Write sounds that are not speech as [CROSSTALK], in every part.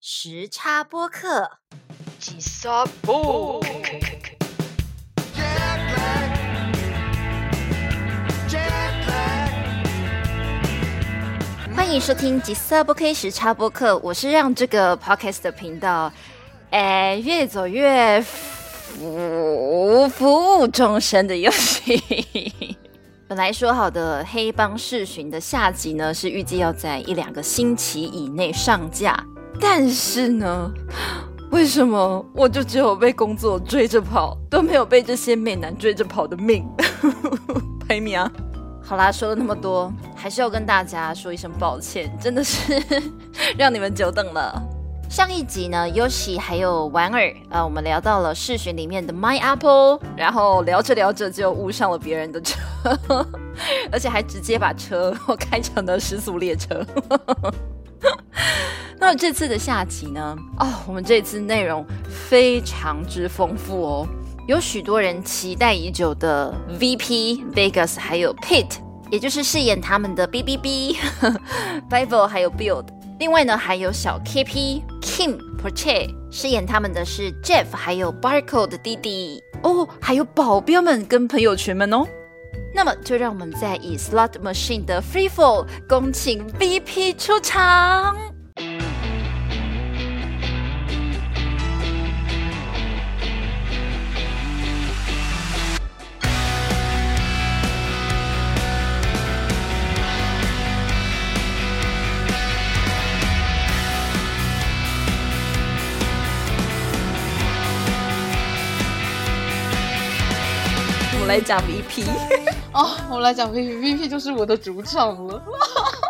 时差播客。[LAUGHS] 欢迎收听吉萨播 K 时差播客。我是让这个 podcast 的频道，哎，越走越服服务众生的游戏。[LAUGHS] 本来说好的黑帮试巡的下集呢，是预计要在一两个星期以内上架。但是呢，为什么我就只有被工作追着跑，都没有被这些美男追着跑的命？[LAUGHS] 排名啊！好啦，说了那么多，还是要跟大家说一声抱歉，真的是 [LAUGHS] 让你们久等了。上一集呢，Yoshi 还有玩儿，呃，我们聊到了视讯里面的 My Apple，然后聊着聊着就误上了别人的车，[LAUGHS] 而且还直接把车 [LAUGHS] 开成了时速列车。[LAUGHS] 那这次的下集呢？哦，我们这次内容非常之丰富哦，有许多人期待已久的 VP Vegas，还有 Pit，也就是饰演他们的 B B B Bible，还有 Build。另外呢，还有小 KP Kim Porche 饰演他们的是 Jeff，还有 Barco 的弟弟哦，还有保镖们跟朋友群们哦。那么就让我们再以 Slot Machine 的 Free Fall 恭请 VP 出场。来讲 VP，[LAUGHS] 哦，我来讲 VP，VP 就是我的主场了。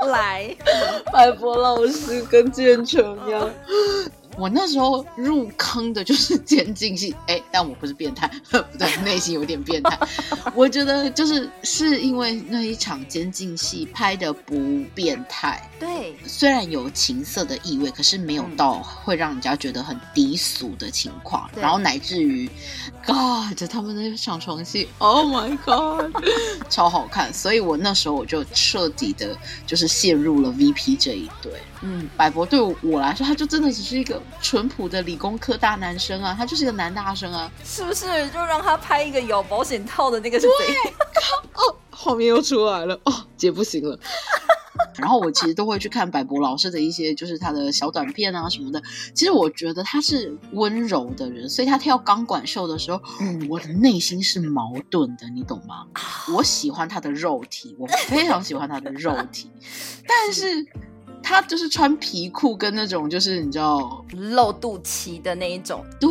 来，[LAUGHS] 白博老师跟建成呀。我那时候入坑的就是监禁戏，哎，但我不是变态，不 [LAUGHS] 对，内心有点变态。我觉得就是是因为那一场监禁戏拍的不变态，对，虽然有情色的意味，可是没有到会让人家觉得很低俗的情况。对然后乃至于，God，他们那场床戏，Oh my God，超好看。所以我那时候我就彻底的，就是陷入了 VP 这一对。嗯，百博对我来说，他就真的只是一个淳朴的理工科大男生啊，他就是一个男大生啊。是不是就让他拍一个有保险套的那个是谁？[LAUGHS] 画面又出来了，哦，姐不行了。[LAUGHS] 然后我其实都会去看百博老师的一些，就是他的小短片啊什么的。其实我觉得他是温柔的人，所以他跳钢管秀的时候，嗯我的内心是矛盾的，你懂吗？我喜欢他的肉体，我非常喜欢他的肉体，[LAUGHS] 但是他就是穿皮裤跟那种就是你知道露肚脐的那一种，对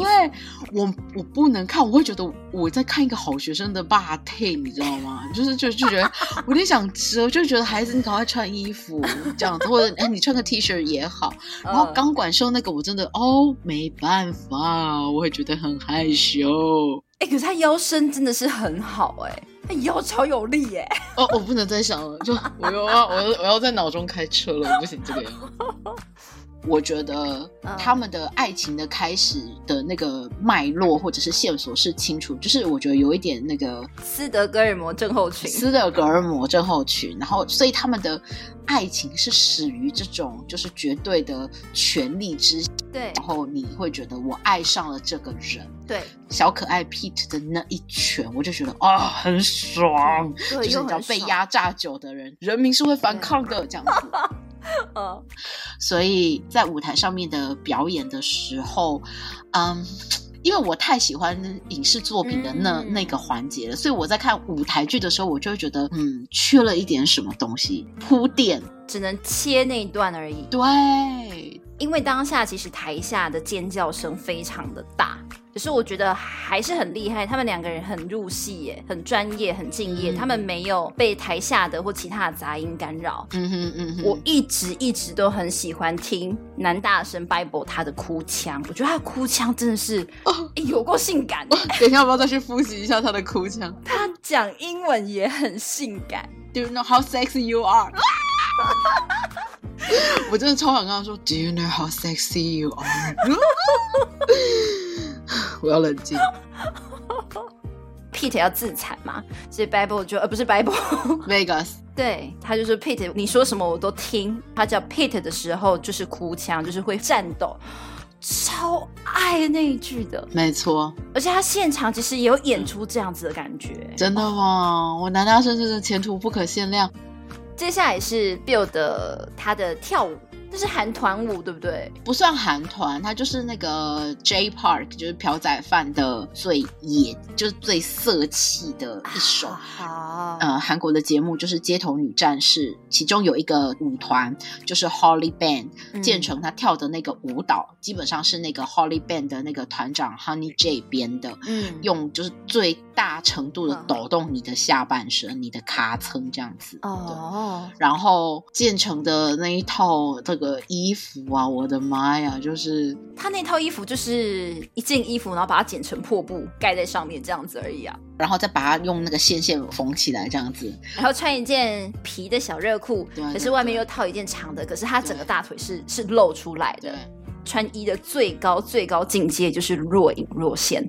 我，我不能看，我会觉得我在看一个好学生的霸退，你知道吗？就是就就觉得 [LAUGHS] 我有点想我，就觉得孩子你赶快穿衣服这样子，或者哎你穿个 T 恤也好。然后嗯钢管秀那个我真的哦没办法，我会觉得很害羞。哎、可是他腰身真的是很好哎、他腰超有力耶、哦，我不能再想了，就我又要我要我要在脑中开车了，我不行这个样。我觉得嗯。他们的爱情的开始的那个脉络或者是线索是清楚，就是我觉得有一点那个斯德哥尔摩症候群，斯德哥尔摩症候群，然后所以他们的爱情是始于这种就是绝对的权力之下，对。然后你会觉得我爱上了这个人。对。小可爱 Pete 的那一拳，我就觉得啊、很爽，对，就是你知道被压榨久的人，人民是会反抗的这样子。[LAUGHS] [LAUGHS] 嗯，所以在舞台上面的表演的时候，嗯。因为我太喜欢影视作品的那、嗯那个环节了，所以我在看舞台剧的时候，我就会觉得，嗯，缺了一点什么东西铺垫。只能切那一段而已。对，因为当下其实台下的尖叫声非常的大，可是我觉得还是很厉害，他们两个人很入戏耶，很专业，很敬业，嗯他们没有被台下的或其他的杂音干扰。嗯哼嗯哼，我一直一直都很喜欢听男大生 Bible 他的哭腔，我觉得他的哭腔真的是、诶有够性感，等一下要不要再去复习一下他的哭腔他讲英文也很性感。？Do you know how sexy you are？[LAUGHS] [LAUGHS] 我真的超想跟他说，Do you know how sexy you are？[LAUGHS] 我要冷静。Pete 要自残嘛，所以 Bible 就呃不是 Bible，Vegas，[LAUGHS] 对他就是 Pete，你说什么我都听。他叫 Pete 的时候，就是哭腔，就是会颤抖，超爱那一句的。没错，而且他现场其实也有演出这样子的感觉。真的吗？我男大生真的前途不可限量。接下来是 Bill 的他的跳舞。这是韩团舞对不对？不算韩团，它就是那个 J Park，就是朴宰范的最野，就是最色气的一首。好，呃，韩国的节目就是街头女战士，其中有一个舞团就是 Holly Band，建成他跳的那个舞蹈，基本上是那个 Holly Band 的那个团长 Honey J 编的，嗯，用就是最大程度的抖动你的下半身，你的卡层这样子。哦，然后建成的那一套的。个衣服啊，我的妈呀！就是他那套衣服，就是一件衣服，然后把它剪成破布盖在上面这样子而已啊。然后再把它用那个线线缝起来这样子。然后穿一件皮的小热裤，可是外面又套一件长的，可是他整个大腿是是露出来的。穿衣的最高最高境界就是若隐若现，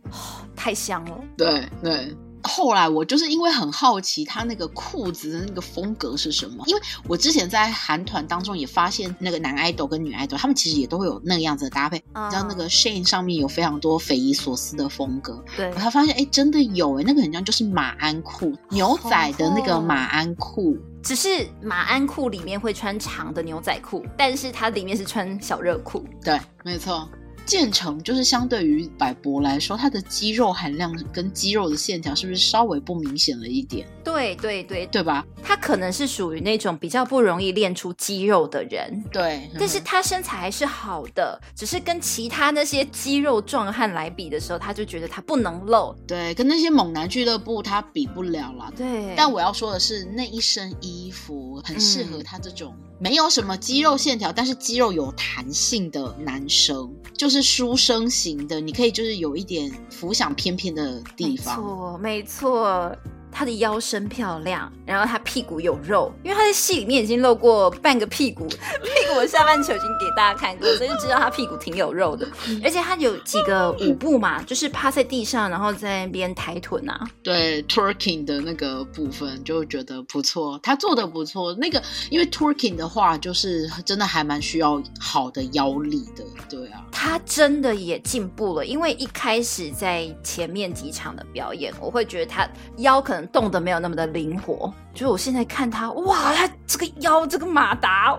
太香了。对对。后来我就是因为很好奇他那个裤子的那个风格是什么，因为我之前在韩团当中也发现那个男爱豆跟女爱豆，他们其实也都会有那个样子的搭配。你知道那个 Shane 上面有非常多匪夷所思的风格，对，我才发现哎，真的有哎，那个很像就是马鞍裤，牛仔的那个马鞍裤，只是马鞍裤里面会穿长的牛仔裤，但是它里面是穿小热裤。对，没错。建成就是相对于百博来说，它的肌肉含量跟肌肉的线条是不是稍微不明显了一点？对对对，对吧？他可能是属于那种比较不容易练出肌肉的人，对。但是他身材还是好的，只是跟其他那些肌肉壮汉来比的时候，他就觉得他不能露。对，跟那些猛男俱乐部他比不了了。对。但我要说的是，那一身衣服很适合他这种没有什么肌肉线条，但是肌肉有弹性的男生，就是。书生型的，你可以就是有一点浮想翩翩的地方。没错，没错。他的腰身漂亮，然后她屁股有肉，因为她在戏里面已经露过半个屁股，[LAUGHS] 屁股的下半球已经给大家看过，所以就知道她屁股挺有肉的。而且她有几个舞步嘛，就是趴在地上，然后在那边抬臀啊。对，twerking 的那个部分就觉得不错，她做的不错。那个因为 twerking 的话，就是真的还蛮需要好的腰力的。对啊，她真的也进步了，因为一开始在前面几场的表演，我会觉得她腰可能。动的没有那么的灵活，就是我现在看他，哇，他这个腰，这个马达，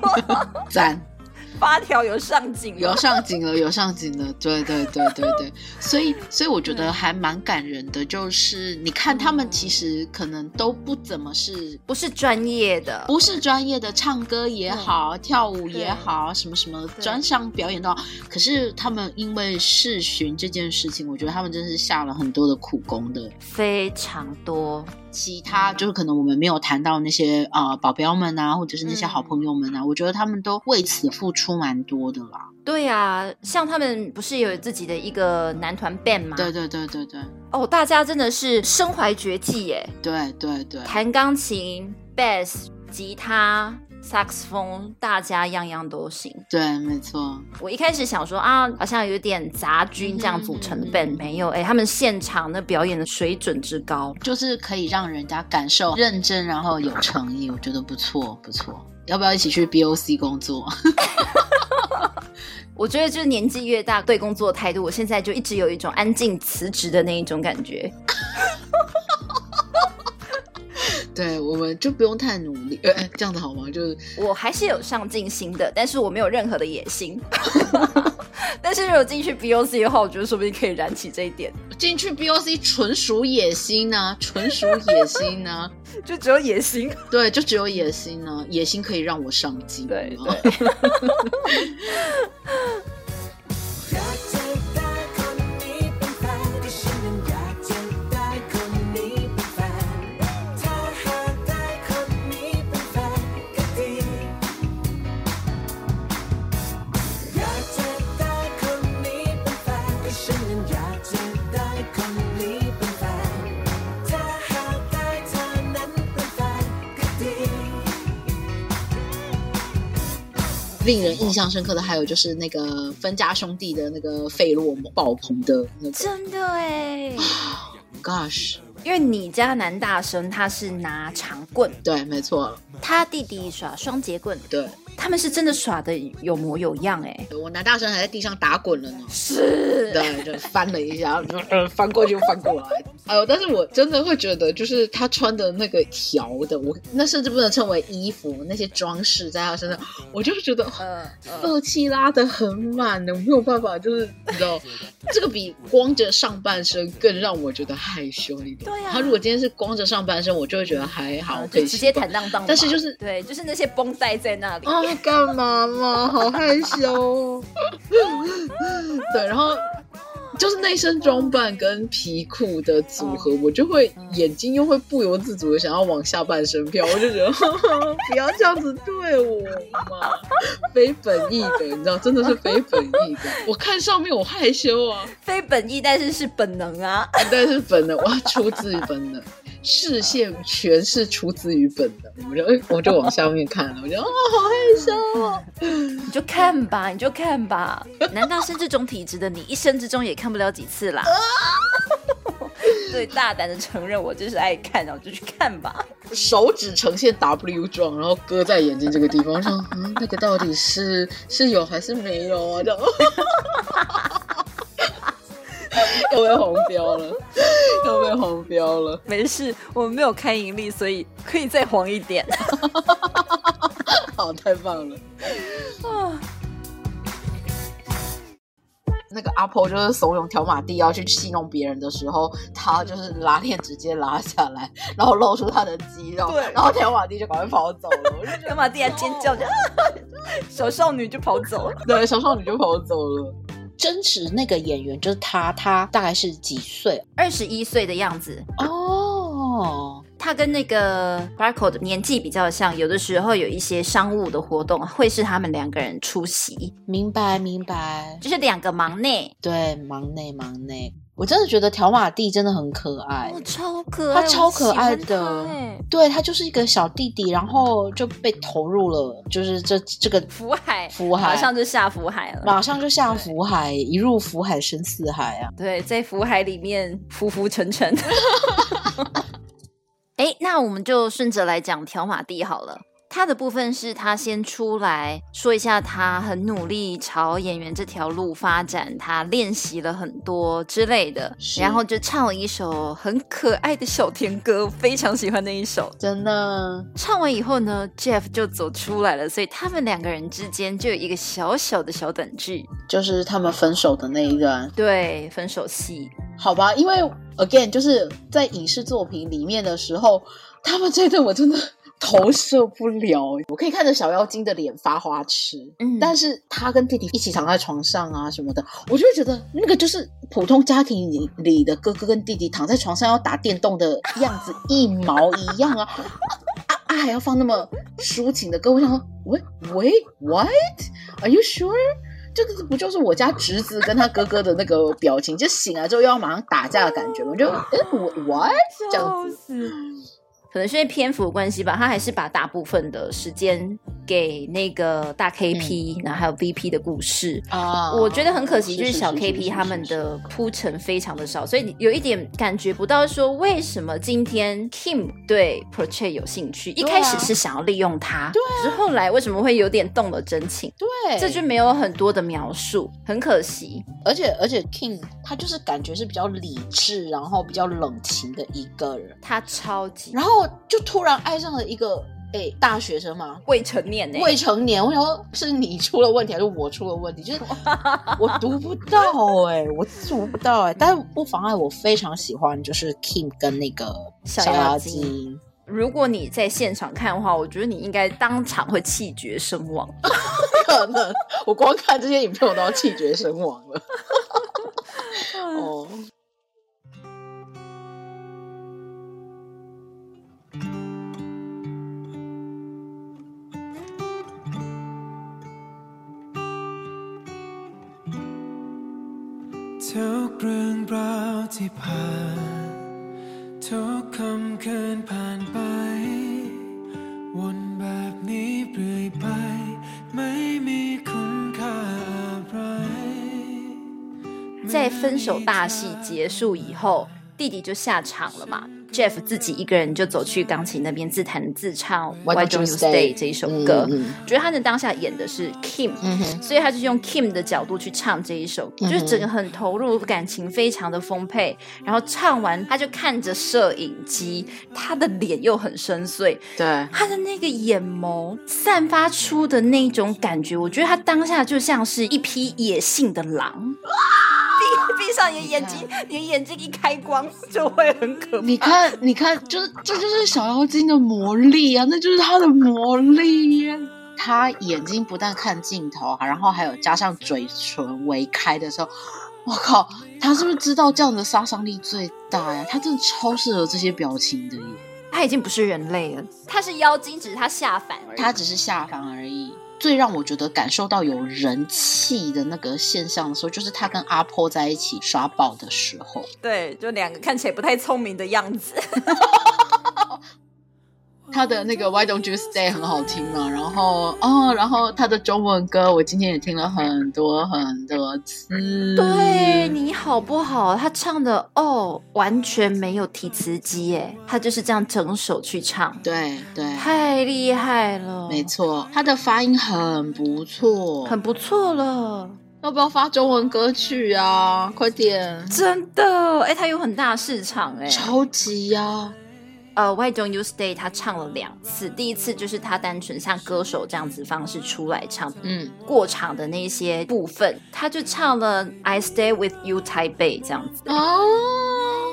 [LAUGHS] 赞。八条有上紧，有上紧了，有上紧了，对对对对对，所以所以我觉得还蛮感人的，就是你看他们其实可能都不怎么是，不是专业的，不是专业的，唱歌也好，跳舞也好，什么什么专项表演都好，可是他们因为试巡这件事情，我觉得他们真是下了很多的苦功的，非常多。其他就是可能我们没有谈到那些啊保镖们啊，或者是那些好朋友们啊，我觉得他们都为此付出蛮多的啦。对呀，像他们不是有自己的一个男团 band 吗？对对对对对。哦，大家真的是身怀绝技耶！对对对，弹钢琴、bass、吉他。萨克斯风，大家样样都行。对，没错。我一开始想说啊，好像有点杂军这样组成的 band，没有。哎，他们现场的表演的水准之高，就是可以让人家感受认真，然后有诚意。我觉得不错，不错。要不要一起去 BOC 工作？[LAUGHS] 我觉得就是年纪越大，对工作态度，我现在就一直有一种安静辞职的那一种感觉。[LAUGHS] 对，我们就不用太努力，这样子好吗？就是我还是有上进心的，但是我没有任何的野心。[LAUGHS] 但是如果进去 BOC 的话，我觉得说不定可以燃起这一点。进去 BOC 纯属野心呢，纯属野心呢，[LAUGHS] 就只有野心。对，就只有野心呢，野心可以让我上进。对对。[LAUGHS] 令人印象深刻的还有就是那个分家兄弟的那个费洛蒙爆棚的那个，真的哎，[SIGHS] Gosh，因为你家男大生他是拿长棍，对，没错，他弟弟耍双节棍，对。他们是真的耍的有模有样哎，我男大生还在地上打滚了呢，是，对，就翻了一下，[LAUGHS] 翻过去又翻过来，哎呦！但是我真的会觉得，就是他穿的那个条的，我那甚至不能称为衣服，那些装饰在他身上，我就觉得色气拉的很满的，我没有办法，就是你知道，这个比光着上半身更让我觉得害羞一点。对呀，他如果今天是光着上半身，我就会觉得还好，可以直接坦荡荡。但是就是对，就是那些绷带在那里。干嘛嘛？好害羞。对，然后就是那身装扮跟皮裤的组合，我就会眼睛又会不由自主的想要往下半身飘，[LAUGHS] 我就觉得 [LAUGHS] 不要这样子对我嘛，非本意的，你知道，真的是非本意的。[LAUGHS] 我看上面我害羞啊，非本意，但是是本能啊，但是本能，我要出自于本能。视线全是出自于本能，我就我就往下面看了，我觉得啊好害羞哦。[LAUGHS] 你就看吧，你就看吧。难道是这种体质的你一生之中也看不了几次啦？[LAUGHS] 对，大胆的承认我就是爱看，然后就去看吧。手指呈现 W 状，然后搁在眼睛这个地方，说嗯，那个到底是是有还是没有啊？[LAUGHS] 的。又被红标了，又被红标了。没事，我们没有开盈利，所以可以再黄一点。[LAUGHS] 好，太棒了。啊，那个阿婆就是怂恿条马蒂要去戏弄别人的时候，他就是拉链直接拉下来，然后露出他的肌肉，对，然后条马蒂就赶快跑走了。条马蒂还尖叫 [LAUGHS] 着，小少女就跑走了。对，小少女就跑走了。真实那个演员就是他，他大概是几岁？二十一岁的样子哦。他跟那个 Barco 的年纪比较像，有的时候有一些商务的活动会是他们两个人出席。明白，明白，就是两个忙内。对，忙内，忙内。我真的觉得条马弟真的很可爱，哦超可爱，他超可爱的，对他就是一个小弟弟，然后就被投入了，就是这这个 [LAUGHS] 福海，福海马上就下福海了，马上就下福海，一入福海深似海啊！对，在福海里面浮浮沉沉。[LAUGHS] 哎，那我们就顺着来讲条马弟好了。他的部分是他先出来说一下，他很努力朝演员这条路发展，他练习了很多之类的，然后就唱了一首很可爱的小甜歌，非常喜欢那一首。真的，唱完以后呢，Jeff 就走出来了，所以他们两个人之间就有一个小小的小短剧，就是他们分手的那一段。对，分手戏。好吧，因为 again 就是在影视作品里面的时候，他们这段我真的。投射不了，我可以看着小妖精的脸发花痴，嗯，但是他跟弟弟一起躺在床上啊什么的，我就会觉得那个就是普通家庭里里的哥哥跟弟弟躺在床上要打电动的样子一毛一样啊啊 [LAUGHS] 啊！还要放那么抒情的歌，我想说，喂喂，what？Are you sure？这个不就是我家侄子跟他哥哥的那个表情，就醒来之后又要马上打架的感觉吗？我就哎我 what 这样子。可能是因为篇幅关系吧，他还是把大部分的时间给那个大 KP，然后还有 VP 的故事啊。我觉得很可惜，就是小 KP 他们的铺陈非常的少，所以有一点感觉不到说为什么今天 Kim 对 p r o c h e 有兴趣。一开始是想要利用他，对，是后来为什么会有点动了真情？对，这就没有很多的描述，很可惜。而且而且 Kim 他就是感觉是比较理智，然后比较冷情的一个人，他超级，然后。就突然爱上了一个哎大学生嘛，未成年呢？未成年，我想说是你出了问题还是我出了问题？就是我读不到哎，[LAUGHS] 我读不到哎，但不妨碍我非常喜欢，就是 Kim 跟那个小妖精。如果你在现场看的话，我觉得你应该当场会气绝身亡。[LAUGHS] 可能我光看这些影片，我都要气绝身亡了。[LAUGHS] 哦。在分手大戏结束以后。弟弟就下场了嘛，Jeff 自己一个人就走去钢琴那边自弹自唱《Why Don't You Stay？Stay》这一首歌。嗯嗯觉得他的当下演的是 Kim，、嗯，所以他就用 Kim 的角度去唱这一首，嗯就是整个很投入，感情非常的丰沛。然后唱完，他就看着摄影机，他的脸又很深邃，对，他的那个眼眸散发出的那种感觉，我觉得他当下就像是一匹野性的狼。闭闭上你的眼睛，你的眼睛一开光就会很可怕。你看，你看，就是这就是小妖精的魔力啊，那就是他的魔力呀、他眼睛不但看镜头啊，然后还有加上嘴唇微开的时候，我靠，他是不是知道这样的杀伤力最大呀？他真的超适合这些表情的耶。他已经不是人类了，他是妖精，只是他下凡而已。他只是下凡而已。最让我觉得感受到有人气的那个现象的时候，就是他跟阿婆在一起耍宝的时候。对，就两个看起来不太聪明的样子。[LAUGHS] 他的那个 Why Don't You Stay 很好听嘛，然后哦，然后他的中文歌我今天也听了很多很多次。对你好不好？他唱的哦，完全没有提词机耶，他就是这样整首去唱，对对，太厉害了，没，错，他的发音很不错。很不错了，要不要发中文歌曲啊？快点，真的，哎，他有很大市场哎。超级呀、呃，Why Don't You Stay？他唱了两次，第一次就是他单纯像歌手这样子方式出来唱，嗯，过场的那些部分，他就唱了 I Stay With You Taipei 这样子。哦，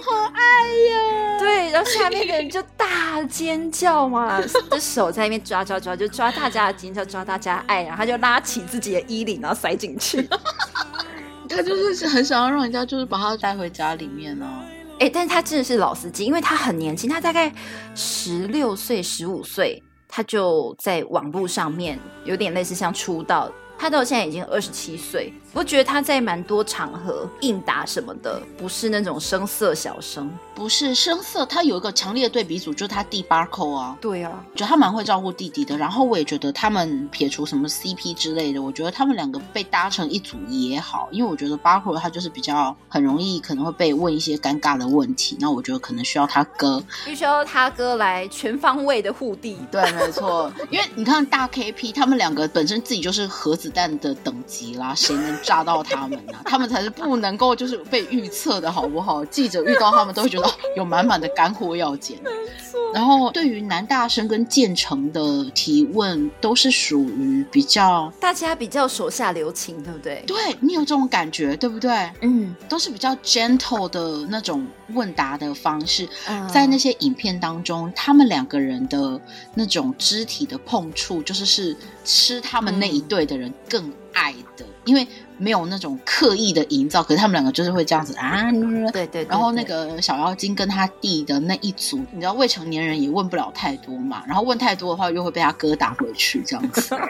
好爱呀！对，然后下面的人就大尖叫嘛，[LAUGHS] 这手在那边抓抓抓，就抓大家的尖叫，抓大家的爱，然后他就拉起自己的衣领，然后塞进去。[LAUGHS] 他就是很想要让人家就是把他带回家里面呢、哎，但是他真的是老司机，因为他很年轻，他大概十六岁、十五岁，他就在网络上面有点类似像出道。他到现在已经二十七岁，我觉得他在蛮多场合应答什么的，不是那种声色小生。不是声色，他有一个强烈的对比组，就是他弟巴扣啊，对啊，觉得他蛮会照顾弟弟的。然后我也觉得他们撇除什么 CP 之类的，我觉得他们两个被搭成一组也好，因为我觉得巴扣他就是比较很容易可能会被问一些尴尬的问题，那我觉得可能需要他哥。必须要他哥来全方位的护弟。对，没错，因为你看大 KP 他们两个本身自己就是核子弹的等级啦，谁能炸到他们呢、他们才是不能够就是被预测的好不好？记者遇到他们都会觉得哦有满满的干货要捡。然后对于南大生跟建成的提问，都是属于比较，大家比较手下留情，对不对？对你有这种感觉，对不对？嗯，都是比较 gentle 的那种问答的方式，嗯在那些影片当中，他们两个人的那种肢体的碰触，就是是吃他们那一对的人更爱的，因为没有那种刻意的营造，可是他们两个就是会这样子啊。[LAUGHS] 对对对然后那对个小妖精跟他弟的那一组，你知道未成年人也问不了太多嘛，然后问太多的话又会被他哥打回去，这样子。[LAUGHS]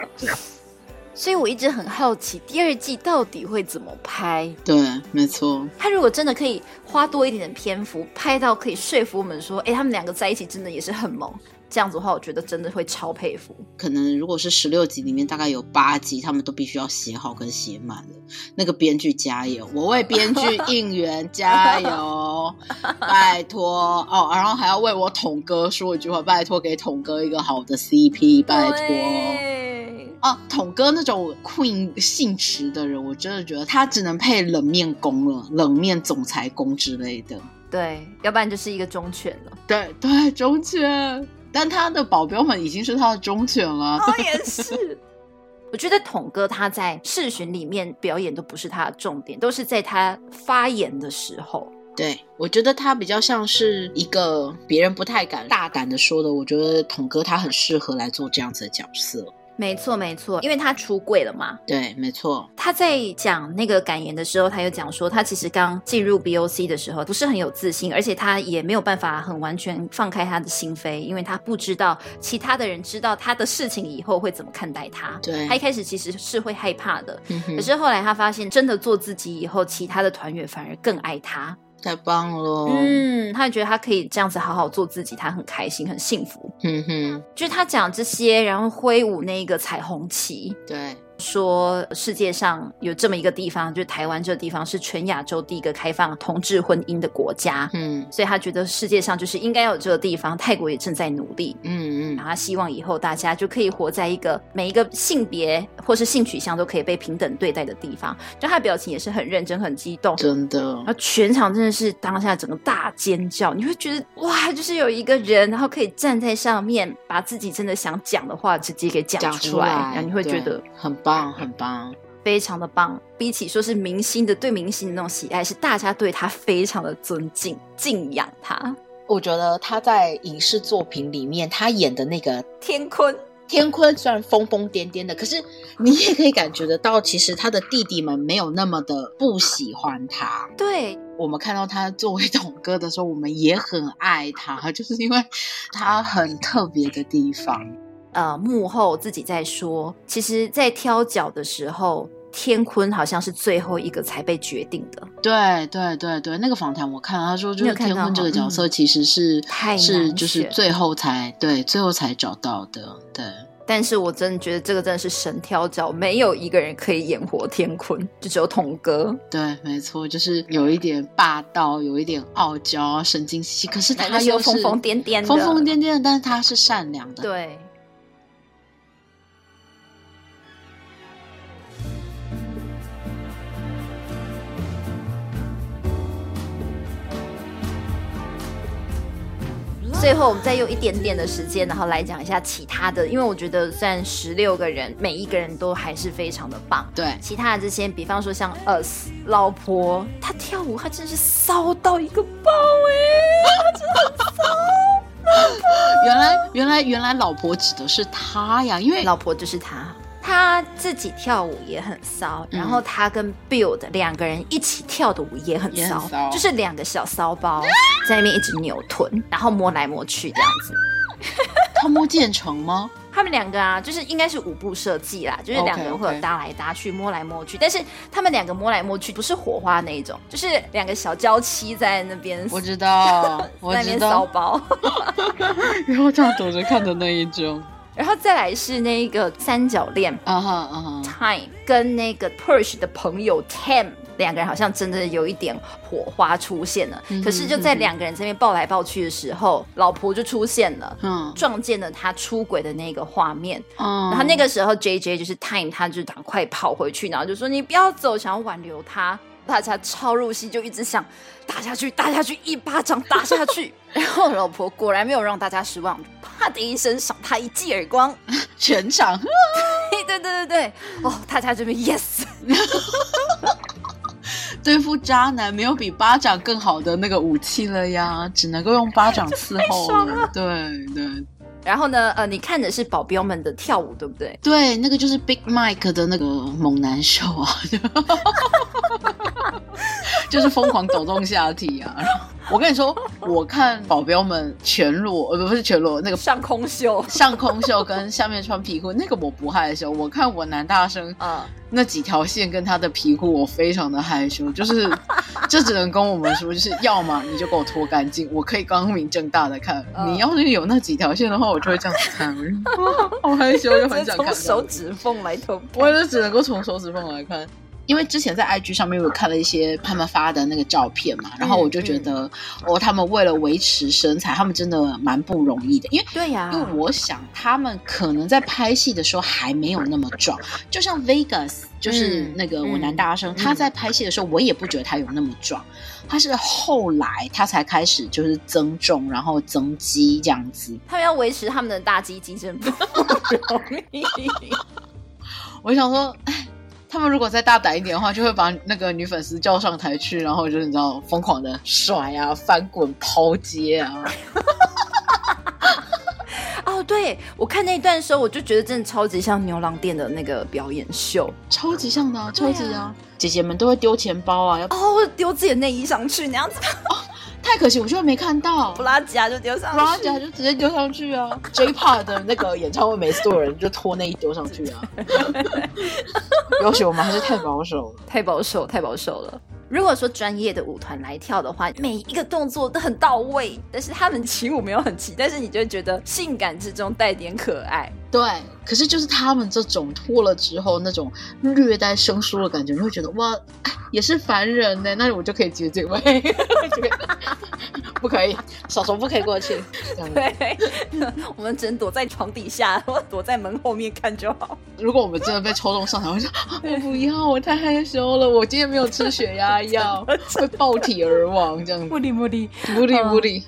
所以我一直很好奇，第二季到底会怎么拍？对，没错。他如果真的可以花多一点的篇幅，拍到可以说服我们说，哎，他们两个在一起真的也是很萌。这样子的话，我觉得真的会超佩服。可能如果是十六集里面，大概有八集他们都必须要写好跟写满了。那个编剧加油，我为编剧应援加油，[LAUGHS] 拜托哦！然后还要为我统哥说一句话，拜托给统哥一个好的 CP，拜托。对啊，统哥那种 queen 性质的人，我真的觉得他只能配冷面公了，冷面总裁公之类的。对，要不然就是一个忠犬了。对对，忠犬，但他的保镖们已经是他的忠犬了。哦，也是。[LAUGHS] 我觉得统哥他在视巡里面表演都不是他的重点，都是在他发言的时候。对，我觉得他比较像是一个别人不太敢大胆的说的，我觉得统哥他很适合来做这样子的角色。没错，没错，因为他出柜了嘛。对，没错，他在讲那个感言的时候，他有讲说，他其实刚进入 BOC 的时候不是很有自信，而且他也没有办法很完全放开他的心扉，因为他不知道其他的人知道他的事情以后会怎么看待他。对他一开始其实是会害怕的，嗯可是后来他发现，真的做自己以后，其他的团员反而更爱他。太棒了。嗯，他也觉得他可以这样子好好做自己，他很开心，很幸福。嗯哼，就是他讲这些，然后挥舞那个彩虹旗，对，说世界上有这么一个地方，就是台湾这个地方是全亚洲第一个开放同志婚姻的国家，嗯。所以他觉得世界上就是应该有这个地方，泰国也正在努力。嗯嗯，然后他希望以后大家就可以活在一个每一个性别或是性取向都可以被平等对待的地方。就他的表情也是很认真、很激动，真的。然后全场真的是当下整个大尖叫，你会觉得哇，就是有一个人，然后可以站在上面，把自己真的想讲的话直接给讲出来，然后你会觉得很棒很棒。非常的棒。比起说是明星的对明星的那种喜爱，是大家对他非常的尊敬、敬仰他。我觉得他在影视作品里面，他演的那个天坤，天坤虽然疯疯癫癫的，可是你也可以感觉得到，其实他的弟弟们没有那么的不喜欢他。对，我们看到他作为董哥的时候，我们也很爱他，就是因为他很特别的地方。呃，幕后自己在说，其实，在挑角的时候，天坤好像是最后一个才被决定的。对对对对，那个访谈我看了，他说就是天坤这个角色其实是、太是就是最后才对最后才找到的，对。但是我真的觉得这个真的是神挑角，没有一个人可以演活天坤，就只有童哥。对，没错，就是有一点霸道，有一点傲娇、神经兮兮，可是他又疯疯癫癫的疯疯癫癫的，但是他是善良的。对，最后，我们再用一点点的时间，然后来讲一下其他的，因为我觉得虽然十六个人，每一个人都还是非常的棒。对。其他的这些，比方说像 us 老婆，她跳舞，她真是骚到一个爆哎、真的好骚 [LAUGHS] 原来原来原来老婆指的是他呀，因为老婆就是她，她自己跳舞也很骚，然后他跟 Build 两个人一起跳的舞也很骚，很骚就是两个小骚包在那边一直扭臀，然后摸来摸去这样子。[LAUGHS] 他摸建成吗？他们两个啊，就是应该是舞步设计啦，就是两个人会有搭来搭去、摸来摸去，但是他们两个摸来摸去不是火花那一种，就是两个小娇妻在那边我知道，[LAUGHS] 我知在那边骚道，包。[LAUGHS] 然后这样躲着看的那一种。然后再来是那个三角恋啊哈啊哈，Time 跟那个 Perch 的朋友 Tam 两个人好像真的有一点火花出现了。可是就在两个人这边抱来抱去的时候，老婆就出现了。嗯撞见了他出轨的那个画面，嗯，然后那个时候 J J 就是 Time，他就赶快跑回去，然后就说你不要走，想要挽留他。大家超入戏，就一直想打下去，打下去，一巴掌打下去。然后老婆果然没有让大家失望，啪的一声赏他一记耳光。[LAUGHS] 全场对对对对对，哦，大家这边 yes，[LAUGHS] 对付渣男没有比巴掌更好的那个武器了呀，只能够用巴掌伺候。对对然后呢，呃，你看的是保镖们的跳舞，对不对？对，那个就是 Big Mike 的那个猛男秀啊，[LAUGHS] 就是疯狂抖动下体啊。我跟你说，我看保镖们全裸，呃，不不是全裸，那个上空秀，上空秀跟下面穿皮裤，那个我不害羞。我看我男大生啊、那几条线跟他的皮裤，我非常的害羞。就是这只能跟我们说，就是要么你就给我脱干净，我可以光明正大的看。嗯你要是有那几条线的话，我就会这样子看，[LAUGHS] 好害羞，又很想看。从手指缝来偷我也只能够从手指缝来看。因为之前在 IG 上面有看了一些他们发的那个照片嘛，然后我就觉得，哦，他们为了维持身材，他们真的蛮不容易的。因为对呀、因为我想他们可能在拍戏的时候还没有那么壮，就像 Vegas，就是那个我男大生，嗯他在拍戏的时候，我也不觉得他有那么壮，他是后来他才开始就是增重，然后增肌这样子。他们要维持他们的大肌肌真不容易。[LAUGHS] 我想说，哎，他们如果再大胆一点的话，就会把那个女粉丝叫上台去，然后就是你知道疯狂的甩啊、翻滚、抛接啊。[LAUGHS] 哦，对我看那一段的时候，我就觉得真的超级像牛郎店的那个表演秀。超级像的、啊，超级对啊啊！姐姐们都会丢钱包啊，要哦，丢自己的内衣上去，那样子太可惜，我居然没看到布。拉夹就丢上布拉去。夹就直接丢上去啊！[LAUGHS] J-Pop 的那个演唱会，每次都有人就拖内衣丢上去啊。[LAUGHS] 要求我们还是太保守了。太保守，太保守了。如果说专业的舞团来跳的话，每一个动作都很到位，但是他们起舞没有很齐，但是你就会觉得性感之中带点可爱。对，可是就是他们这种脱了之后那种略带生疏的感觉，你会觉得哇，也是凡人呢，那我就可以接这位，[LAUGHS] 不可以，小虫不可以过去。对，[LAUGHS] 我们只能躲在床底下，或躲在门后面看就好。如果我们真的被抽中上台，我说我不要，我太害羞了，我今天没有吃血压 [LAUGHS] 药，会爆体而亡这样子。不离不离不离不离。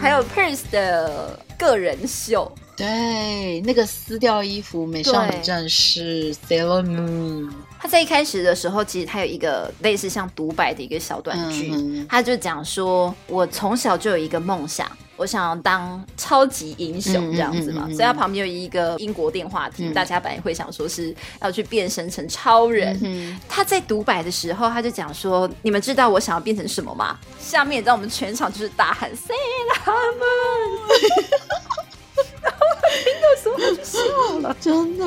还有 Prince 的个人秀，对，那个撕掉衣服美少女战士 Sailor Moon，他在一开始的时候，其实他有一个类似像独白的一个小短剧，他就讲说：“我从小就有一个梦想。”我想要当超级英雄这样子嘛，所以他旁边有一个英国电话亭，大家本来会想说是要去变身成超人。他在独白的时候，他就讲说：“你们知道我想要变成什么吗？”下面你知道我们全场就是大喊 “Say l o 然后听的时候他就笑了，[LAUGHS] 真的。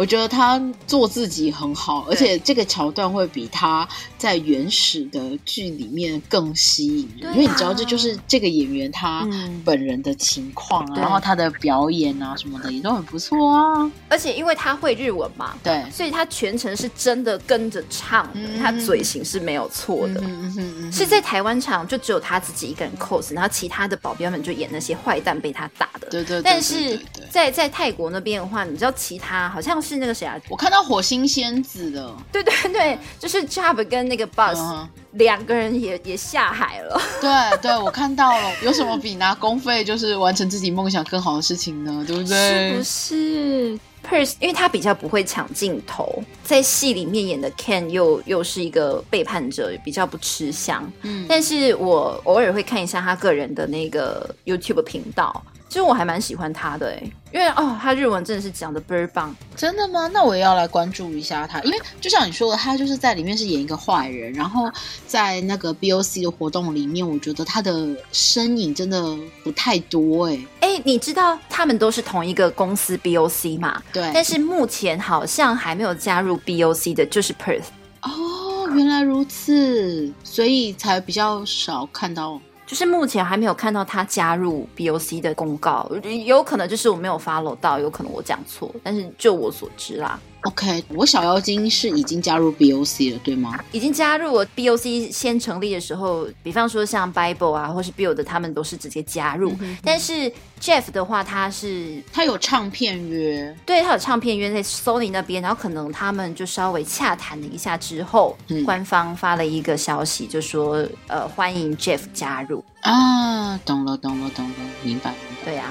我觉得他做自己很好，而且这个桥段会比他在原始的剧里面更吸引人，因为你知道这就是这个演员他本人的情况啊，然后他的表演啊什么的也都很不错啊。而且因为他会日文嘛，对，所以他全程是真的跟着唱，他嘴型是没有错的。嗯是在台湾场就只有他自己一个人 cos，然后其他的保镖们就演那些坏蛋被他打的。对对。但是在在泰国那边的话，你知道其他好像是。那个谁啊？我看到火星仙子了。对对对，就是 Job 跟那个 Bus 两个人也也下海了。对对，我看到了。有什么比拿公费就是完成自己梦想更好的事情呢？对不对？是不是 Purse？因为他比较不会抢镜头，在戏里面演的 Ken 又又是一个背叛者，比较不吃香。嗯，但是我偶尔会看一下他个人的那个 YouTube 频道。其实我还蛮喜欢他的哎，因为哦，他日文真的是讲的倍儿棒。真的吗？那我也要来关注一下他，因为就像你说的，他就是在里面是演一个坏人，然后在那个 BOC 的活动里面，我觉得他的身影真的不太多哎。哎，你知道他们都是同一个公司 BOC 嘛？对。但是目前好像还没有加入 BOC 的，就是 Perth。哦，原来如此，所以才比较少看到。就是目前还没有看到他加入 BOC 的公告，有可能就是我没有 follow 到，有可能我讲错，但是就我所知啦。OK，我小妖精是已经加入 BOC 了，对吗？已经加入了 BOC 先成立的时候，比方说像 Bible 啊，或是 Build，他们都是直接加入。但是 Jeff 的话，他是他有唱片约，对他有唱片约在 Sony 那边，然后可能他们就稍微洽谈了一下之后，官方发了一个消息，就说呃欢迎 Jeff 加入啊，懂了，懂了，懂了，明白，明白对呀。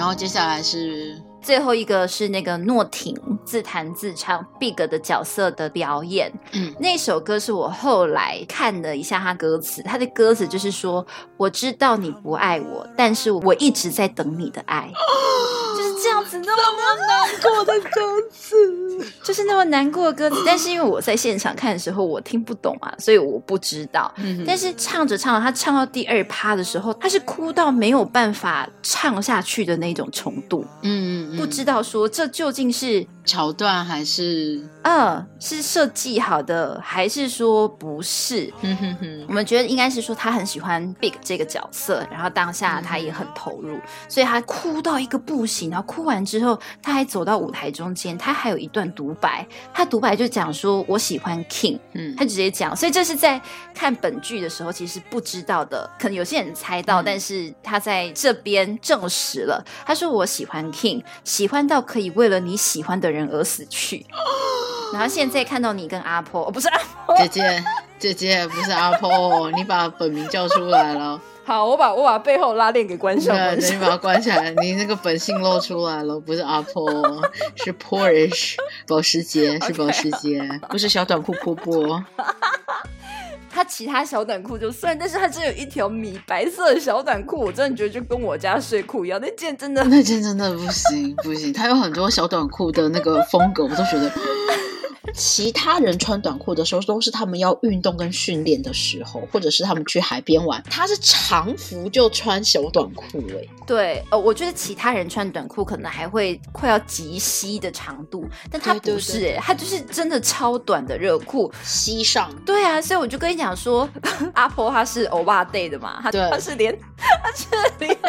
然后接下来是。最后一个是那个诺婷自弹自唱 Big 的角色的表演，嗯，那首歌是我后来看了一下他歌词，他的歌词就是说：“我知道你不爱我，但是我一直在等你的爱。[GASPS] ”就是这样子那么难过的歌词，[LAUGHS] 就是那么难过的歌词。但是因为我在现场看的时候，我听不懂啊，所以我不知道。但是唱着唱着，他唱到第二趴的时候，他是哭到没有办法唱下去的那种程度。嗯。不知道说这究竟是桥段还是嗯是设计好的，还是说不是？我们觉得应该是说他很喜欢 Big 这个角色，然后当下他也很投入，所以他哭到一个不行。然后哭完之后，他还走到舞台中间，他还有一段独白。他独白就讲说：“我喜欢 King。”嗯，他直接讲。所以这是在看本剧的时候其实不知道的，可能有些人猜到，但是他在这边证实了。他说：“我喜欢 King。”喜欢到可以为了你喜欢的人而死去，[GASPS] 然后现在看到你跟阿婆，不是阿婆。姐姐，姐姐不是阿婆，你把本名叫出来了。[LAUGHS] 好，我把我把背后拉链给关上，你把它关起来，你那个本性露出来了，不是阿婆，是 Porsche 保时捷，是保时捷，不是小短裤婆婆。他其他小短裤就算，但是他只有一条米白色的小短裤，我真的觉得就跟我家睡裤一样，那件真的 [LAUGHS] 那件真的不行不行，他有很多小短裤的那个风格，我都觉得。其他人穿短裤的时候，都是他们要运动跟训练的时候，或者是他们去海边玩。他是长服就穿小短裤哎、对，呃，我觉得其他人穿短裤可能还会快要及膝的长度，但他不是、哎欸，他就是真的超短的热裤。膝上对啊，所以我就跟你讲说，[LAUGHS] 阿婆她是欧巴 day 的嘛，她对她是连 [LAUGHS] 她是连 [LAUGHS]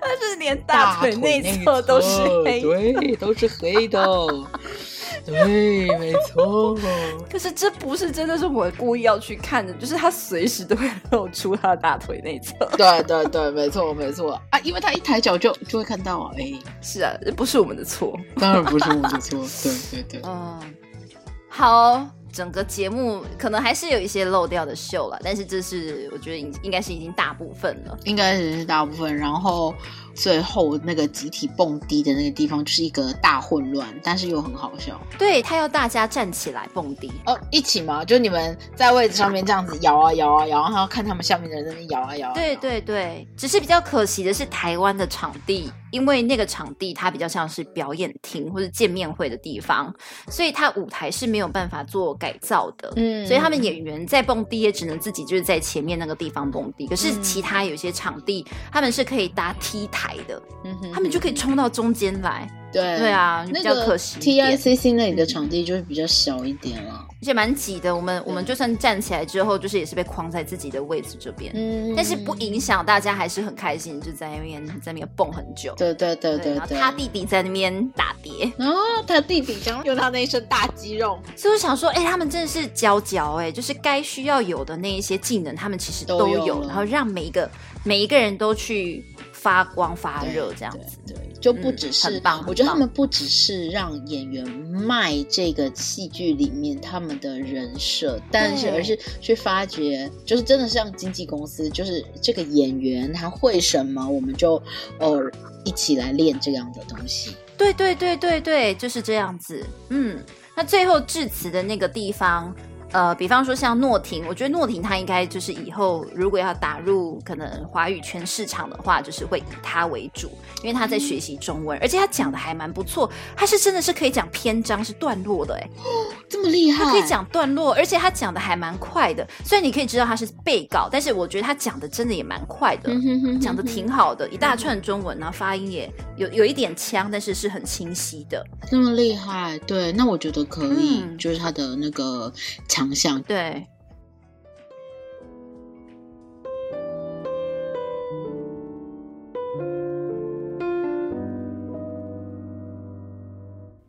她是连大腿内侧都是黑的。对，都是黑的，对，没错。可是这不是真的是我故意要去看的，就是他随时都会露出他的大腿内侧。对对对，没错没错啊，因为他一抬脚就就会看到啊，哎，是啊，这不是我们的错。当然不是我们的错，对对对。嗯，好，整个节目可能还是有一些漏掉的秀了，但是这是我觉得应应该是已经大部分了。应该是大部分，然后最后那个集体蹦迪的那个地方就是一个大混乱，但是又很好笑。对他要大家站起来蹦迪，哦，一起吗，就你们在位置上面这样子摇啊摇啊摇，然后看他们下面的人在那边摇啊摇啊。对对对，只是比较可惜的是台湾的场地，因为那个场地它比较像是表演厅或者见面会的地方，所以它舞台是没有办法做改造的。嗯所以他们演员在蹦迪也只能自己就是在前面那个地方蹦迪，可是嗯其他有些场地他们是可以搭 T 台的，嗯哼他们就可以冲到中间来。对对啊，比那个较可惜 T 点 I C C 那里的场地就是比较小一点了。而且蛮挤的。我们我们就算站起来之后，就是也是被框在自己的位置这边，嗯但是不影响大家还是很开心，就在那边在那边蹦很久。对对对对对。然后他弟弟在那边打碟，然后他弟弟将用他那一身大肌肉所以我想说，哎、他们真的是佼佼，哎，就是该需要有的那一些技能，他们其实都有，都有然后让每一个每一个人都去发光发热这样子。对，对就不只是、嗯很棒我觉得他们不只是让演员卖这个戏剧里面他们的人设，但是而是去发掘，就是真的像经纪公司，就是这个演员他会什么，我们就呃一起来练这样的东西。对对对对对，就是这样子。嗯，那最后致辞的那个地方，呃，比方说像诺婷，我觉得诺婷她应该就是以后如果要打入可能华语圈市场的话，就是会以她为主，因为她在学习中文，而且她讲的还蛮不错，她是真的是可以讲篇章是段落的，哎，这么厉害，她可以讲段落，而且她讲的还蛮快的。虽然你可以知道她是被告，但是我觉得她讲的真的也蛮快的。嗯哼哼讲的挺好的，一大串中文，然后发音也有有一点腔，但是是很清晰的。这么厉害，对，那我觉得可以，嗯就是她的那个强项。对。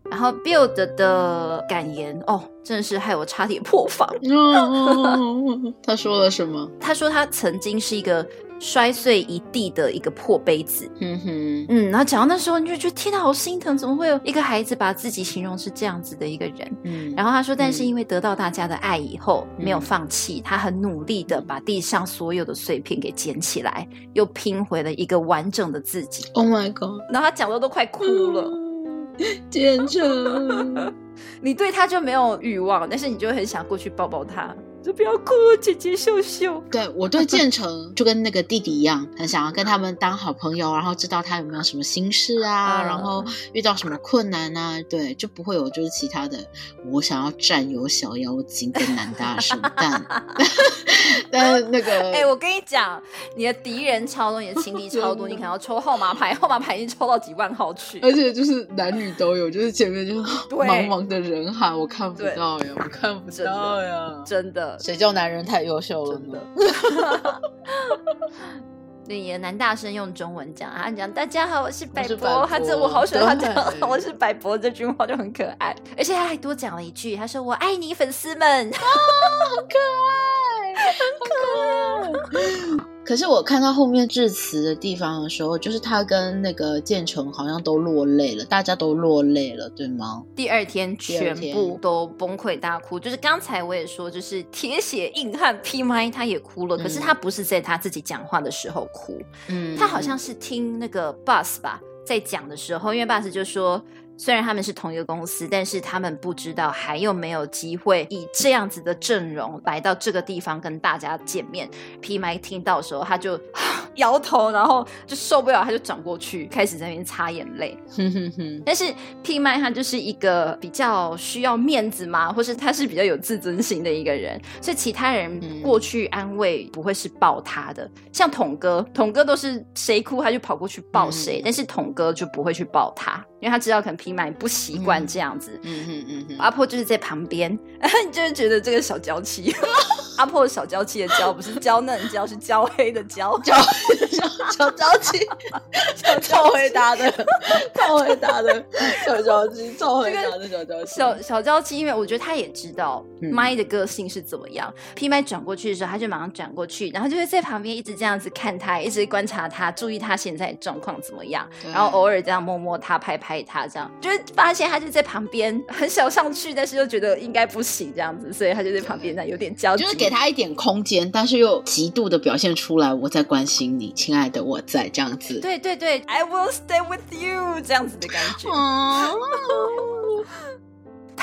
然后 Build 的感言哦，真的是害我差点破防。哦，他说了什么？他说他曾经是一个摔碎一地的一个破杯子，嗯哼，嗯，然后讲到那时候，你就觉得天哪，好心疼，怎么会有一个孩子把自己形容是这样子的一个人？嗯，然后他说，但是嗯因为得到大家的爱以后，嗯没有放弃，他很努力的把地上所有的碎片给捡起来，又拼回了一个完整的自己。Oh my god，然后他讲的都快哭了，建成，[LAUGHS] 你对他就没有欲望，但是你就很想过去抱抱他，就不要哭，姐姐秀秀。对我对建成就跟那个弟弟一样，很想要跟他们当好朋友，然后知道他有没有什么心事啊，嗯然后遇到什么困难啊，对，就不会有就是其他的，我想要占有小妖精跟男大生，[LAUGHS] 但 [LAUGHS] 但那个，哎、我跟你讲，你的敌人超多，你的情敌超多，你可能要抽号码牌，[LAUGHS] 号码牌已经抽到几万号去。而且就是男女都有，就是前面就是茫茫的人海，我看不到呀，我看不到呀，真的，谁叫男人太优秀了。真呢的？[LAUGHS] 你的男大生用中文讲，他讲大家好，我是百博，他这我好喜欢他对讲我是百博这句话就很可爱，而且他还多讲了一句，他说我爱你粉丝们，好可是我看到后面致辞的地方的时候，就是他跟那个建成好像都落泪了，大家都落泪了，对吗？第二天全部都崩溃大哭，就是刚才我也说，就是铁血硬汉 P 麦他也哭了，可是他不是在他自己讲话的时候哭，嗯。他好像是听那个 Bus 吧，在讲的时候，因为 Bus 就说虽然他们是同一个公司，但是他们不知道还有没有机会以这样子的阵容来到这个地方跟大家见面。pmi 听到的时候，他就 [LAUGHS] 摇头，然后就受不了，他就转过去开始在那边擦眼泪。哼哼哼，但是 P 麦他就是一个比较需要面子嘛，或是他是比较有自尊心的一个人，所以其他人嗯过去安慰不会是抱他的。像统哥，统哥都是谁哭他就跑过去抱谁，嗯但是统哥就不会去抱他，因为他知道可能 P 麦不习惯这样子。嗯嗯嗯哼，阿婆就是在旁边，你 [LAUGHS] 就是觉得这个小娇妻，阿婆小娇妻的娇不是娇嫩娇，是娇黑的娇。娇 [LAUGHS] 小娇妻，超回答的，超回答的，小娇妻，超回答的小娇妻，小小娇妻，因为我觉得他也知道嗯。麦的个性是怎么样。P 麦转过去的时候，他就马上转过去，然后就会在旁边一直这样子看他，一直观察他，注意他现在的状况怎么样，然后偶尔这样摸摸他、拍拍他，这样。就会发现他就在旁边很想上去，但是又觉得应该不行这样子，所以他就在旁边那有点焦急，就是给他一点空间，但是又极度的表现出来，我在关心你，亲爱的，我在这样子。对对对，I will stay with you 这样子的感觉。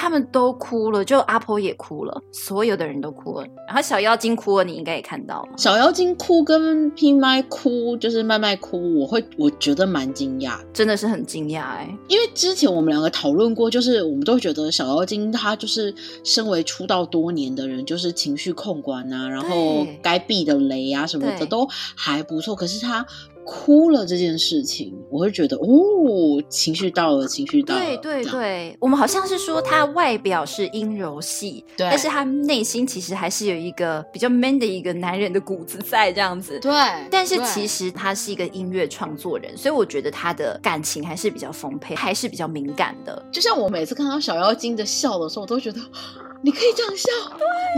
嗯，他们都哭了，就阿婆也哭了，所有的人都哭了，然后小妖精哭了，你应该也看到了。小妖精哭跟 P 麦哭，就是麦麦哭，我会我觉得蛮惊讶，真的是很惊讶哎，因为之前我们两个讨论过，就是我们都觉得小妖精她就是身为出道多年的人，就是情绪控管啊，然后对。该避的雷啊什么的都还不错，可是她哭了这件事情，我会觉得哦，情绪到了，情绪到了，对对对，我们好像是说他外表是阴柔系，对但是他内心其实还是有一个比较 man 的一个男人的骨子在这样子。对，但是其实他是一个音乐创作人，所以我觉得他的感情还是比较丰沛，还是比较敏感的。就像我每次看到小妖精的笑的时候，我都觉得 [GASPS] 你可以这样笑，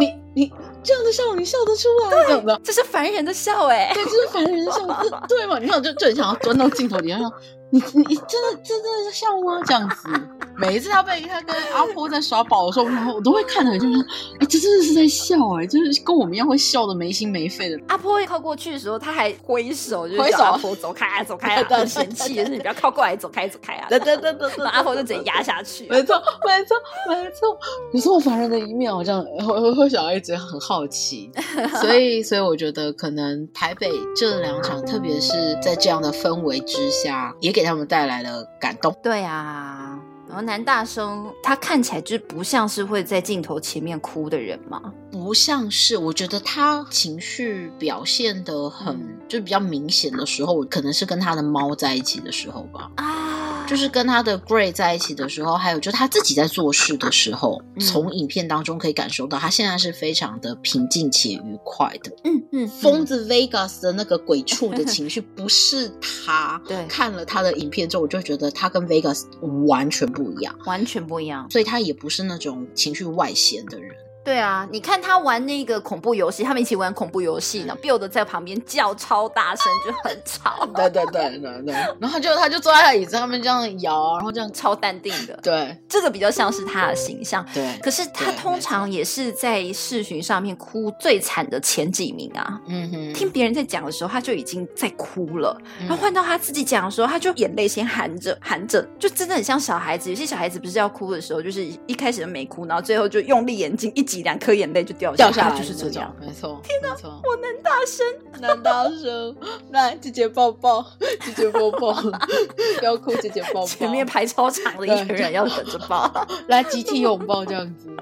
你你这样的笑，你笑得出来，这样的。这是凡人的笑哎、对，这是凡人的笑，这对嘛？你看，就就很想要钻到镜头底下，说你你你真的真的在笑吗？这样子，每一次他被他跟阿婆在耍宝的时候，然后我都会看着，就是说，哎、这真的是在笑哎、就是跟我们一样会笑的没心没肺的。阿婆靠过去的时候，他还挥手，就是叫阿婆走开啊，走开啊，对对很嫌弃，就是你不要靠过来，走开，走开啊。对对对对然后阿婆就直接压下去。没错，没错，没错。有这么烦人的一面，我这样会会会想要一直很好奇，[LAUGHS] 所以所以我觉得可能台北这两场，特别是在这样的氛围之下，也给他们带来了感动。对啊，然后男大生他看起来就不像是会在镜头前面哭的人嘛。不像是，我觉得他情绪表现的很、嗯就比较明显的时候，可能是跟他的猫在一起的时候吧。啊，就是跟他的 Gray 在一起的时候，还有就他自己在做事的时候，嗯从影片当中可以感受到，他现在是非常的平静且愉快的。嗯嗯，疯子 Vegas 的那个鬼畜的情绪，不是他。对看了他的影片之后，我就觉得他跟 Vegas 完全不一样，完全不一样。所以他也不是那种情绪外显的人。对啊，你看他玩那个恐怖游戏，他们一起玩恐怖游戏呢，Build 在旁边叫超大声，就很吵，对对对对对，然后他就他就坐在他椅子上面这样摇，然后这样超淡定的。对这个比较像是他的形象。对，可是他通常也是在视频上面哭最惨的前几名啊。嗯哼，听别人在讲的时候，他就已经在哭了，嗯然后换到他自己讲的时候，他就眼泪先含着含着，就真的很像小孩子。有些小孩子不是要哭的时候，就是一开始都没哭，然后最后就用力眼睛一挤，两颗眼泪就掉掉下来就是这种样。，没错，天哪，我能大声，能大声，来姐姐抱抱，姐姐抱抱，不要哭，姐姐抱抱，[LAUGHS] 前面排超长的一群人要等着抱。来集体拥抱这样子。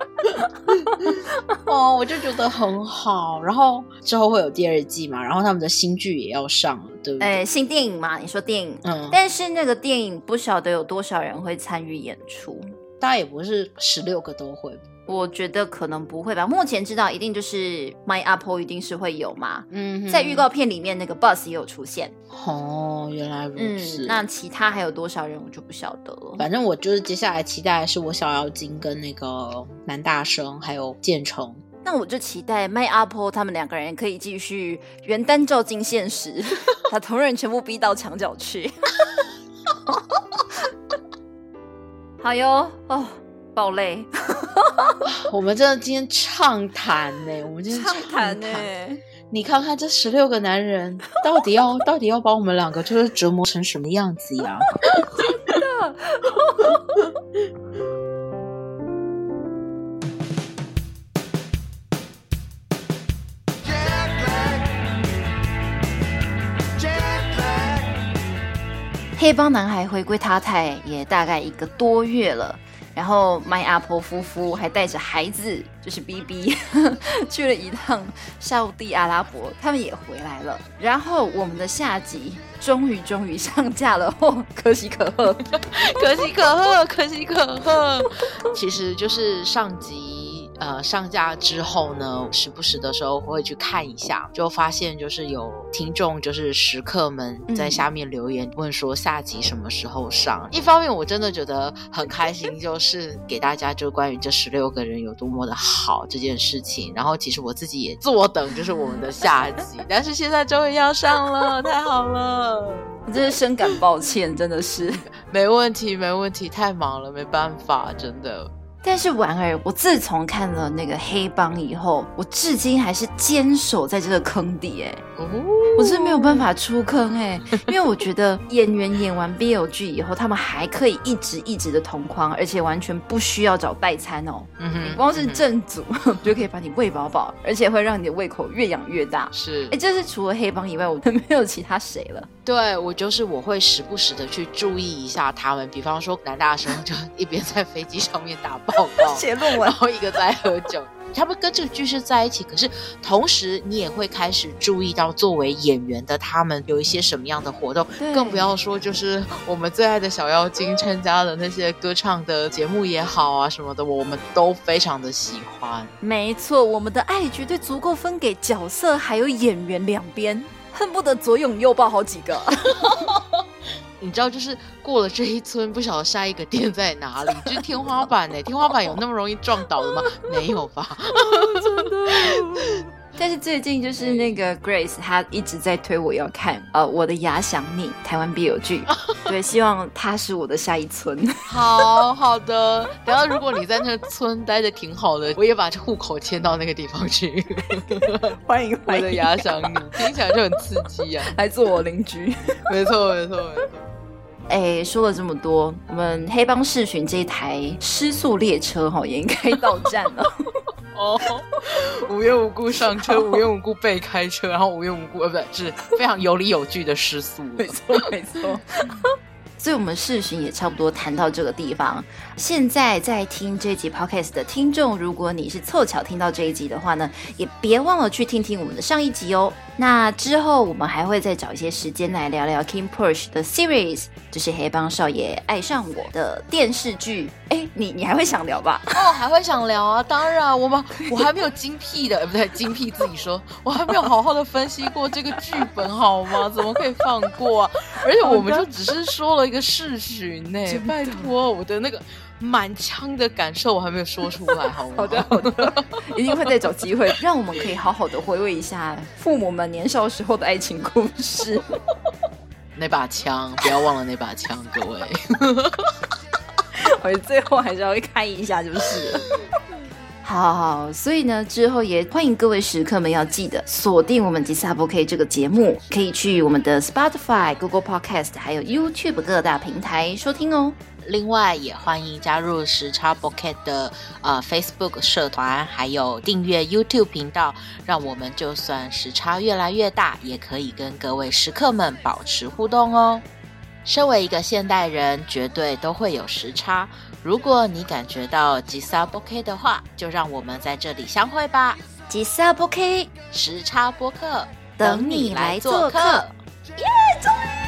[LAUGHS] 哦，我就觉得很好。然后之后会有第二季嘛，然后他们的新剧也要上了，对不对？哎，新电影嘛，你说电影，嗯，但是那个电影不晓得有多少人会参与演出。大家也不是十六个都会。我觉得可能不会吧。目前知道一定就是 My Apple 一定是会有嘛，嗯在预告片里面那个 Bus 也有出现。哦，原来如嗯此。，那其他还有多少人我就不晓得了。反正我就是接下来期待的是我小妖精跟那个男大生还有建成。那我就期待 My Apple 他们两个人可以继续元旦照进现实，[LAUGHS] 把同仁全部逼到墙角去。[LAUGHS] 好哟，哦，爆泪，[LAUGHS] 我们真的今天畅谈呢，我们今天畅谈呢、你看看这十六个男人，[LAUGHS] 到底要到底要把我们两个就是折磨成什么样子呀？真的。[LAUGHS] 黑帮男孩回归他台也大概一个多月了，然后麦阿婆夫妇还带着孩子，就是 B B，[LAUGHS] 去了一趟沙地阿拉伯，他们也回来了。然后我们的下集终于终于上架了，哦，可喜可贺，[LAUGHS] 可喜可贺，可喜可贺。其实就是上集。呃，上架之后呢，时不时的时候会去看一下，就发现就是有听众，就是食客们在下面留言问说下集什么时候上。一方面我真的觉得很开心，就是给大家就关于这十六个人有多么的好这件事情。然后其实我自己也坐等，就是我们的下集，但是现在终于要上了，太好了！我真是深感抱歉，真的是 [LAUGHS] 没问题，没问题，太忙了，没办法，真的。但是婉儿，我自从看了那个黑帮以后，我至今还是坚守在这个坑底，哎，我是没有办法出坑，哎，[LAUGHS] 因为我觉得演员演完 BL 剧以后，他们还可以一直一直的同框，而且完全不需要找代餐哦，嗯哼光是正组 [LAUGHS] 就可以把你喂饱饱，而且会让你的胃口越养越大。是，哎，这是除了黑帮以外，我没有其他谁了。对我就是我会时不时的去注意一下他们，比方说南大生就一边在飞机上面打报告。[LAUGHS] 写论文，然后一个在喝酒。他们跟这个剧是在一起，可是同时你也会开始注意到作为演员的他们有一些什么样的活动，更不要说就是我们最爱的小妖精参加的那些歌唱的节目也好啊什么的，我们都非常的喜欢。没错，我们的爱绝对足够分给角色还有演员两边，恨不得左拥右抱好几个。[LAUGHS] 你知道，就是过了这一村，不晓得下一个店在哪里，[LAUGHS] 就是天花板呢？天花板有那么容易撞倒的吗？没有吧？[LAUGHS] 真的。但是最近就是那个 Grace，她一直在推我要看呃我的牙想你台湾 BL 剧，[LAUGHS] 对，希望他是我的下一村。好好的，等下如果你在那个村待的挺好的，我也把户口迁到那个地方去。[LAUGHS] 欢迎我的牙想你，听起来就很刺激啊！[LAUGHS] 来做我邻居。没错，没错，没错。哎，说了这么多，我们黑帮视巡这一台失速列车哈，也应该到站了。哦，[LAUGHS] 无缘无故上车，无缘无故被开车，然后无缘无故，呃，不对，是非常有理有据的失速。没错，没错。[LAUGHS] 所以，我们事情也差不多谈到这个地方。现在在听这集 podcast 的听众，如果你是凑巧听到这一集的话呢，也别忘了去听听我们的上一集哦。那之后，我们还会再找一些时间来聊聊 King Push 的 series，就是黑帮少爷爱上我的电视剧。哎，你你还会想聊吧？哦，还会想聊啊！当然，我们我还没有精辟的，不对，精辟自己说，我还没有好好的分析过这个剧本，好吗？怎么可以放过啊？而且我们就只是说了一个试巡呢，[LAUGHS] 拜托，我的那个满腔的感受我还没有说出来，[LAUGHS] 好吗？好的，好的，[LAUGHS] 一定会再找机会，让我们可以好好的回味一下父母们年少时候的爱情故事。[LAUGHS] 那把枪，不要忘了那把枪，各位。我最后还是要开一下，就是。好好，所以呢，之后也欢迎各位食客们要记得锁定我们吉萨波 K 这个节目，可以去我们的 Spotify、Google Podcast 还有 YouTube 各大平台收听哦。另外，也欢迎加入时差 b o k e t 的呃 Facebook 社团，还有订阅 YouTube 频道，让我们就算时差越来越大，也可以跟各位食客们保持互动哦。身为一个现代人，绝对都会有时差。如果你感觉到吉萨不 K 的话，就让我们在这里相会吧。吉萨不 K 时差播客，等你来做客。耶，终于。